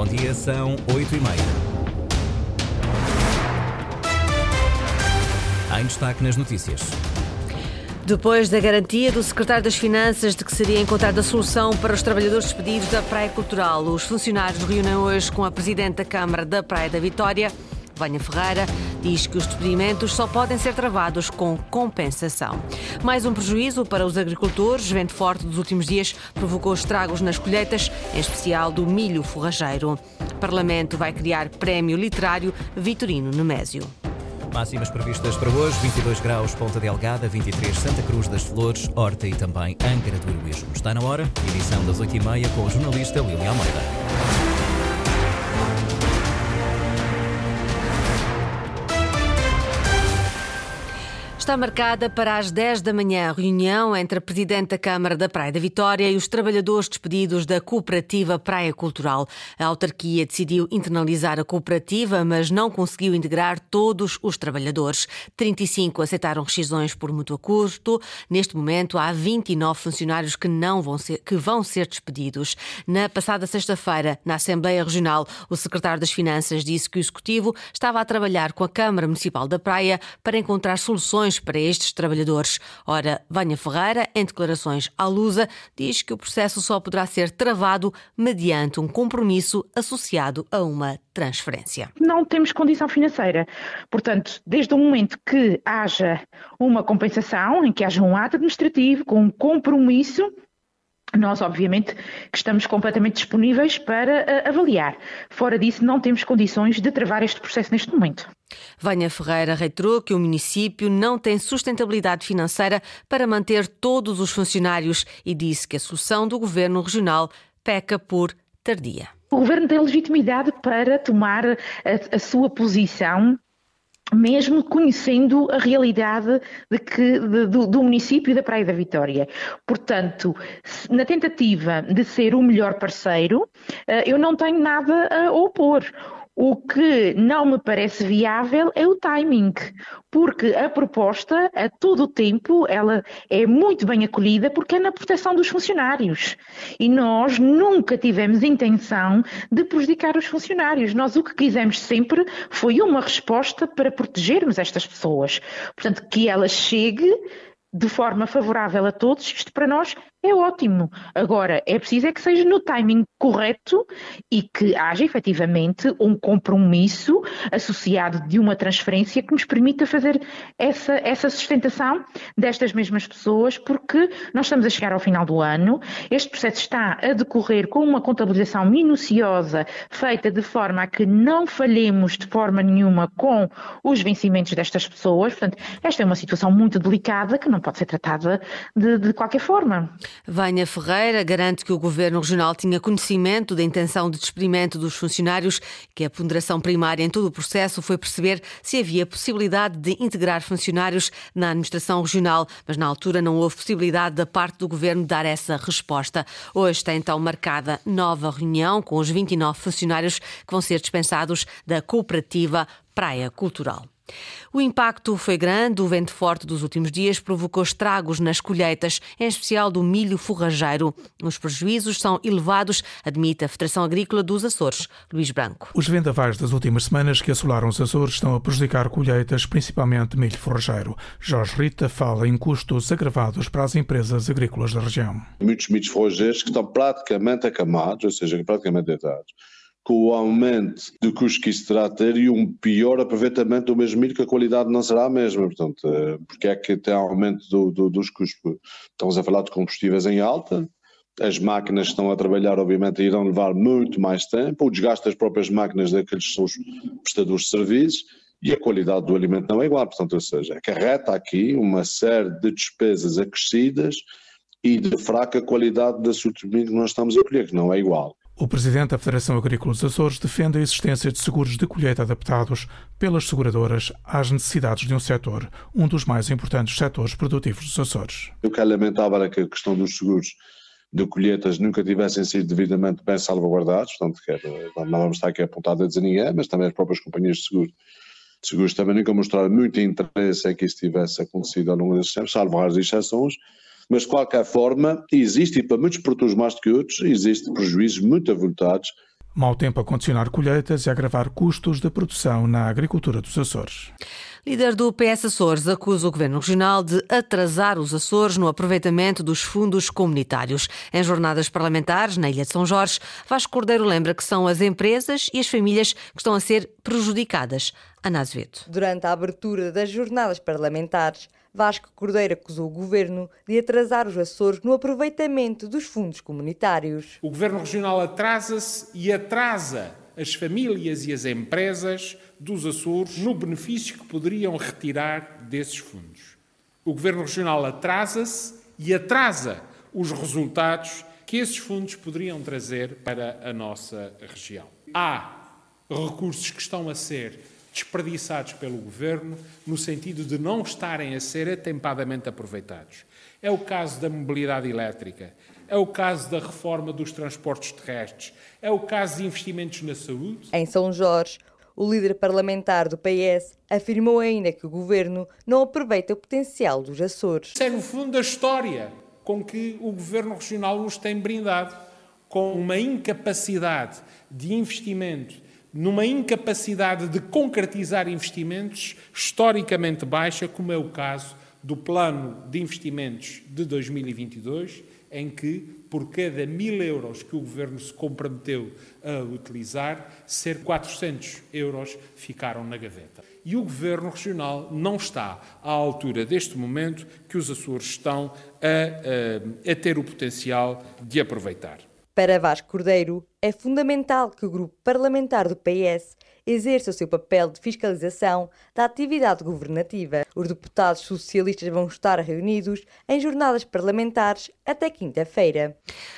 Bom dia, são 8 e meia. Em destaque nas notícias. Depois da garantia do secretário das Finanças de que seria encontrada solução para os trabalhadores despedidos da Praia Cultural, os funcionários reúnem hoje com a Presidente da Câmara da Praia da Vitória, Vânia Ferreira, diz que os despedimentos só podem ser travados com compensação. Mais um prejuízo para os agricultores. Vento forte dos últimos dias provocou estragos nas colheitas, em especial do milho forrageiro. O Parlamento vai criar prémio literário Vitorino Nemésio. Máximas previstas para hoje: 22 graus Ponta Delgada, 23 Santa Cruz das Flores, Horta e também Angra do Heroísmo. Está na hora, edição das 8h30 com o jornalista Lili Almeida. Está marcada para as 10 da manhã a reunião entre a Presidente da Câmara da Praia da Vitória e os trabalhadores despedidos da Cooperativa Praia Cultural. A autarquia decidiu internalizar a cooperativa, mas não conseguiu integrar todos os trabalhadores. 35 aceitaram rescisões por mútuo custo. Neste momento, há 29 funcionários que, não vão ser, que vão ser despedidos. Na passada sexta-feira, na Assembleia Regional, o secretário das Finanças disse que o Executivo estava a trabalhar com a Câmara Municipal da Praia para encontrar soluções para estes trabalhadores. Ora, Vânia Ferreira, em declarações à Lusa, diz que o processo só poderá ser travado mediante um compromisso associado a uma transferência. Não temos condição financeira. Portanto, desde o momento que haja uma compensação, em que haja um ato administrativo com um compromisso, nós, obviamente, que estamos completamente disponíveis para uh, avaliar. Fora disso, não temos condições de travar este processo neste momento. Vânia Ferreira reiterou que o município não tem sustentabilidade financeira para manter todos os funcionários e disse que a solução do governo regional peca por tardia. O governo tem legitimidade para tomar a, a sua posição mesmo conhecendo a realidade de que, de, do, do, município da Praia da Vitória. Portanto, na tentativa de ser o melhor parceiro, eh, eu não tenho nada a opor. O que não me parece viável é o timing, porque a proposta, a todo o tempo, ela é muito bem acolhida porque é na proteção dos funcionários. E nós nunca tivemos intenção de prejudicar os funcionários. Nós o que quisemos sempre foi uma resposta para protegermos estas pessoas. Portanto, que ela chegue de forma favorável a todos, isto para nós é ótimo. Agora, é preciso é que seja no timing correto e que haja efetivamente um compromisso associado de uma transferência que nos permita fazer essa, essa sustentação destas mesmas pessoas, porque nós estamos a chegar ao final do ano, este processo está a decorrer com uma contabilização minuciosa, feita de forma a que não falhemos de forma nenhuma com os vencimentos destas pessoas. Portanto, esta é uma situação muito delicada que não pode ser tratada de, de qualquer forma. Vânia Ferreira garante que o Governo Regional tinha conhecimento da intenção de despedimento dos funcionários, que a ponderação primária em todo o processo foi perceber se havia possibilidade de integrar funcionários na administração regional, mas na altura não houve possibilidade da parte do Governo dar essa resposta. Hoje está então marcada nova reunião com os 29 funcionários que vão ser dispensados da cooperativa Praia Cultural. O impacto foi grande, o vento forte dos últimos dias provocou estragos nas colheitas, em especial do milho forrageiro. Os prejuízos são elevados, admite a Federação Agrícola dos Açores, Luís Branco. Os vendavais das últimas semanas que assolaram os Açores estão a prejudicar colheitas, principalmente milho forrageiro. Jorge Rita fala em custos agravados para as empresas agrícolas da região. Muitos milhos forrageiros que estão praticamente acamados, ou seja, praticamente deitados com o aumento de custos que isso terá a ter e um pior aproveitamento do mesmo milho, que a qualidade não será a mesma. Portanto, eh, porque é que tem aumento do, do, dos custos? Estamos a falar de combustíveis em alta, as máquinas que estão a trabalhar, obviamente, irão levar muito mais tempo, o desgaste das próprias máquinas daqueles que são os prestadores de serviços e a qualidade do alimento não é igual. Portanto, ou seja, acarreta aqui uma série de despesas acrescidas e de fraca qualidade da sortimento que nós estamos a colher, que não é igual. O presidente da Federação Agrícola dos Açores defende a existência de seguros de colheita adaptados pelas seguradoras às necessidades de um setor, um dos mais importantes setores produtivos dos Açores. O que é lamentável é que a questão dos seguros de colheitas nunca tivessem sido devidamente bem salvaguardados, portanto, não vamos estar aqui apontado a dizer ninguém, mas também as próprias companhias de seguros, de seguros também nunca mostraram muito interesse em que isso tivesse acontecido ao longo desses tempos, salvo raras exceções, mas de qualquer forma existe, e para muitos produtores mais do que outros, existe prejuízos muito avultados Mau tempo a condicionar colheitas e agravar custos da produção na agricultura dos Açores. Líder do PS Açores acusa o Governo Regional de atrasar os Açores no aproveitamento dos fundos comunitários. Em jornadas parlamentares na Ilha de São Jorge, Vasco Cordeiro lembra que são as empresas e as famílias que estão a ser prejudicadas. Ana Azevedo. Durante a abertura das jornadas parlamentares, Vasco Cordeiro acusou o governo de atrasar os Açores no aproveitamento dos fundos comunitários. O governo regional atrasa-se e atrasa as famílias e as empresas dos Açores no benefício que poderiam retirar desses fundos. O Governo Regional atrasa-se e atrasa os resultados que esses fundos poderiam trazer para a nossa região. Há recursos que estão a ser desperdiçados pelo Governo no sentido de não estarem a ser atempadamente aproveitados. É o caso da mobilidade elétrica, é o caso da reforma dos transportes terrestres, é o caso de investimentos na saúde. Em São Jorge, o líder parlamentar do PS afirmou ainda que o governo não aproveita o potencial dos Açores. Isso é, no fundo, a história com que o governo regional nos tem brindado, com uma incapacidade de investimento, numa incapacidade de concretizar investimentos historicamente baixa, como é o caso do plano de investimentos de 2022 em que, por cada mil euros que o governo se comprometeu a utilizar, de 400 euros ficaram na gaveta. E o governo regional não está à altura deste momento que os Açores estão a, a, a ter o potencial de aproveitar. Para Vasco Cordeiro, é fundamental que o grupo parlamentar do PS exerça o seu papel de fiscalização da atividade governativa. Os deputados socialistas vão estar reunidos em jornadas parlamentares até quinta-feira.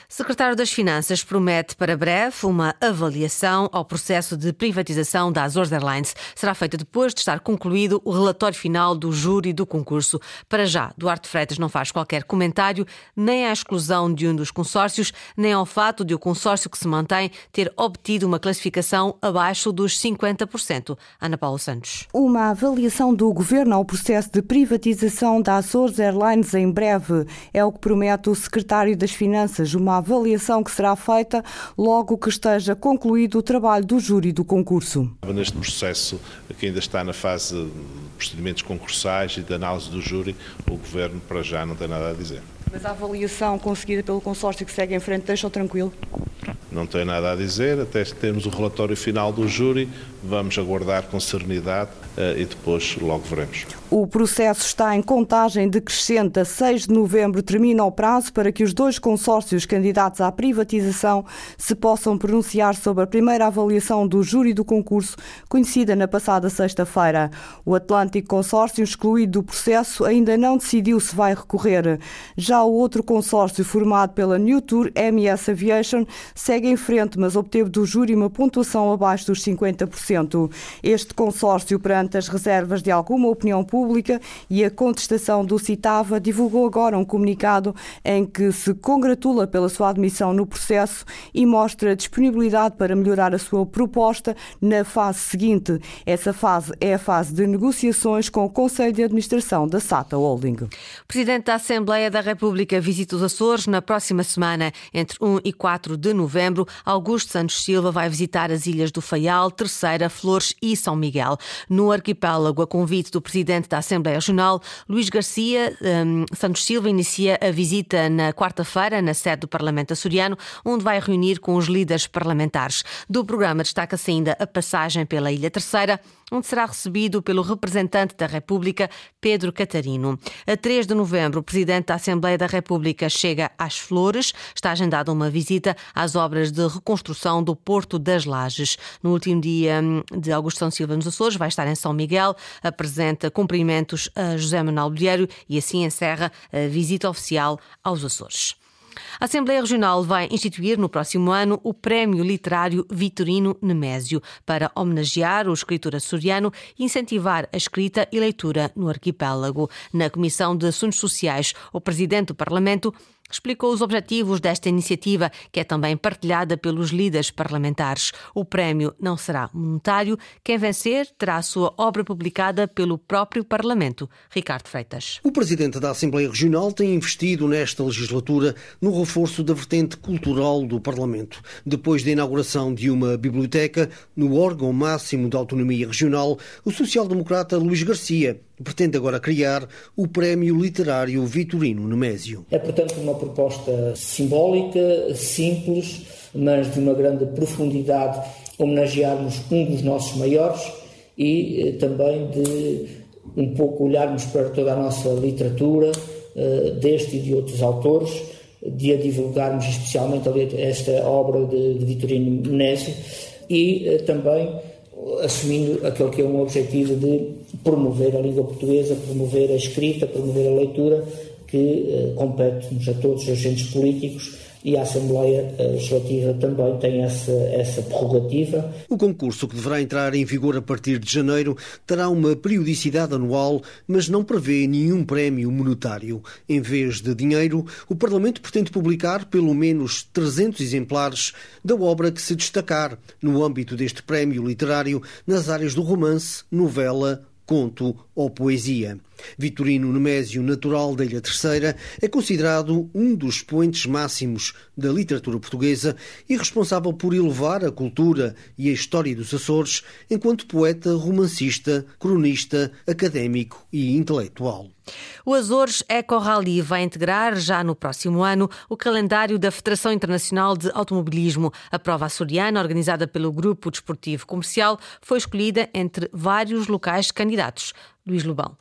Secretário das Finanças promete para breve uma avaliação ao processo de privatização da Azores Airlines. Será feita depois de estar concluído o relatório final do júri do concurso. Para já, Duarte Freitas não faz qualquer comentário nem à exclusão de um dos consórcios, nem ao fato de o consórcio que se mantém ter obtido uma classificação abaixo dos 50 50%. Ana Paula Santos. Uma avaliação do governo ao processo de privatização da Açores Airlines em breve é o que promete o secretário das Finanças. Uma avaliação que será feita logo que esteja concluído o trabalho do júri do concurso. Neste processo, que ainda está na fase de procedimentos concursais e de análise do júri, o governo para já não tem nada a dizer. Mas a avaliação conseguida pelo consórcio que segue em frente deixa-o tranquilo? Não tenho nada a dizer, até termos o relatório final do júri, vamos aguardar com serenidade uh, e depois logo veremos. O processo está em contagem decrescente. A 6 de novembro termina o prazo para que os dois consórcios candidatos à privatização se possam pronunciar sobre a primeira avaliação do júri do concurso, conhecida na passada sexta-feira. O Atlântico Consórcio, excluído do processo, ainda não decidiu se vai recorrer. Já o outro consórcio, formado pela New Tour MS Aviation, segue em frente, mas obteve do júri uma pontuação abaixo dos 50%. Este consórcio, perante as reservas de alguma opinião pública e a contestação do Citava, divulgou agora um comunicado em que se congratula pela sua admissão no processo e mostra disponibilidade para melhorar a sua proposta na fase seguinte. Essa fase é a fase de negociações com o Conselho de Administração da SATA Holding. Presidente da Assembleia da República visita os Açores na próxima semana, entre 1 e 4 de novembro. Augusto Santos Silva vai visitar as ilhas do Faial, Terceira, Flores e São Miguel. No arquipélago, a convite do Presidente da Assembleia Regional, Luís Garcia um, Santos Silva, inicia a visita na quarta-feira na sede do Parlamento açoriano, onde vai reunir com os líderes parlamentares. Do programa destaca-se ainda a passagem pela Ilha Terceira, onde será recebido pelo representante da República, Pedro Catarino. A 3 de novembro, o Presidente da Assembleia da República chega às Flores. Está agendada uma visita às obras de reconstrução do Porto das Lajes. No último dia hum, de Augusto São Silva nos Açores, vai estar em São Miguel, apresenta cumprimentos a José Manuel Bolheiro e assim encerra a visita oficial aos Açores. A Assembleia Regional vai instituir no próximo ano o Prémio Literário Vitorino Nemésio para homenagear o escritor açoriano e incentivar a escrita e leitura no arquipélago. Na Comissão de Assuntos Sociais, o Presidente do Parlamento explicou os objetivos desta iniciativa, que é também partilhada pelos líderes parlamentares. O prémio não será monetário. Quem vencer terá a sua obra publicada pelo próprio Parlamento. Ricardo Freitas. O presidente da Assembleia Regional tem investido nesta legislatura no reforço da vertente cultural do Parlamento. Depois da inauguração de uma biblioteca no órgão máximo da autonomia regional, o social-democrata Luís Garcia pretende agora criar o Prémio Literário Vitorino Nemésio. É, portanto, uma proposta simbólica, simples, mas de uma grande profundidade, homenagearmos um dos nossos maiores e eh, também de um pouco olharmos para toda a nossa literatura, eh, deste e de outros autores, de a divulgarmos especialmente esta obra de, Vitorino Menésio e eh, também assumindo aquele que é um objetivo de promover a língua portuguesa, promover a escrita, promover a leitura, que eh, compete-nos a todos os agentes políticos e a Assembleia Legislativa também tem essa, essa prerrogativa. O concurso, que deverá entrar em vigor a partir de janeiro, terá uma periodicidade anual, mas não prevê nenhum prémio monetário. Em vez de dinheiro, o Parlamento pretende publicar pelo menos 300 exemplares da obra que se destacar no âmbito deste prémio literário nas áreas do romance, novela, conto ou poesia. Vitorino Nemésio, natural da Ilha Terceira, é considerado um dos expoentes máximos da literatura portuguesa e responsável por elevar a cultura e a história dos Açores enquanto poeta, romancista, cronista, académico e intelectual. O Azores Eco Rally vai integrar já no próximo ano o calendário da Federação Internacional de Automobilismo. A prova açoriana, organizada pelo Grupo Desportivo Comercial, foi escolhida entre vários locais candidatos. Luís Lobão.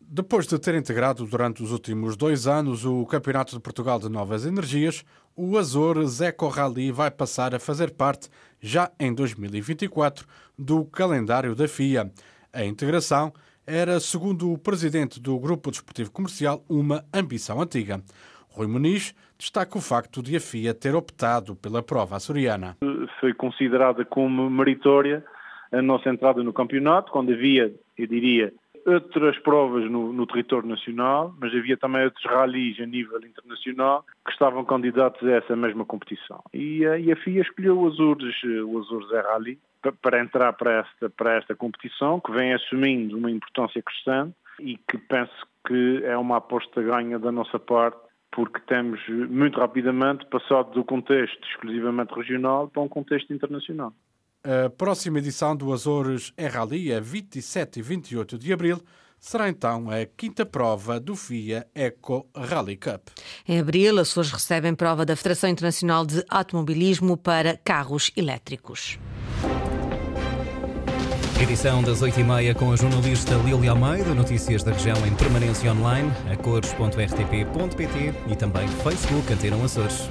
Depois de ter integrado durante os últimos dois anos o Campeonato de Portugal de Novas Energias, o Azores Eco Rally vai passar a fazer parte, já em 2024, do calendário da FIA. A integração era, segundo o presidente do Grupo Desportivo Comercial, uma ambição antiga. Rui Muniz destaca o facto de a FIA ter optado pela prova açoriana. Foi considerada como meritória a nossa entrada no campeonato, quando havia, eu diria, outras provas no, no, território nacional, mas havia também outros ralis a nível internacional que estavam candidatos a essa mesma competição. E, a, e a FIA escolheu o Azures, o Azures é Rally para entrar para esta, para esta competição, que vem assumindo uma importância crescente e que penso que é uma aposta ganha da nossa parte, porque temos muito rapidamente passado do contexto exclusivamente regional para um contexto internacional. A próxima edição do Azores é Rally, a 27 e 28 de abril, será então a quinta prova do FIA Eco Rally Cup. Em abril, Açores recebem prova da Federação Internacional de Automobilismo para carros elétricos. Edição das 8h30 com a jornalista Lília Almeida, notícias da região em permanência online, a cores.rtp.pt e também Facebook Antena Açores.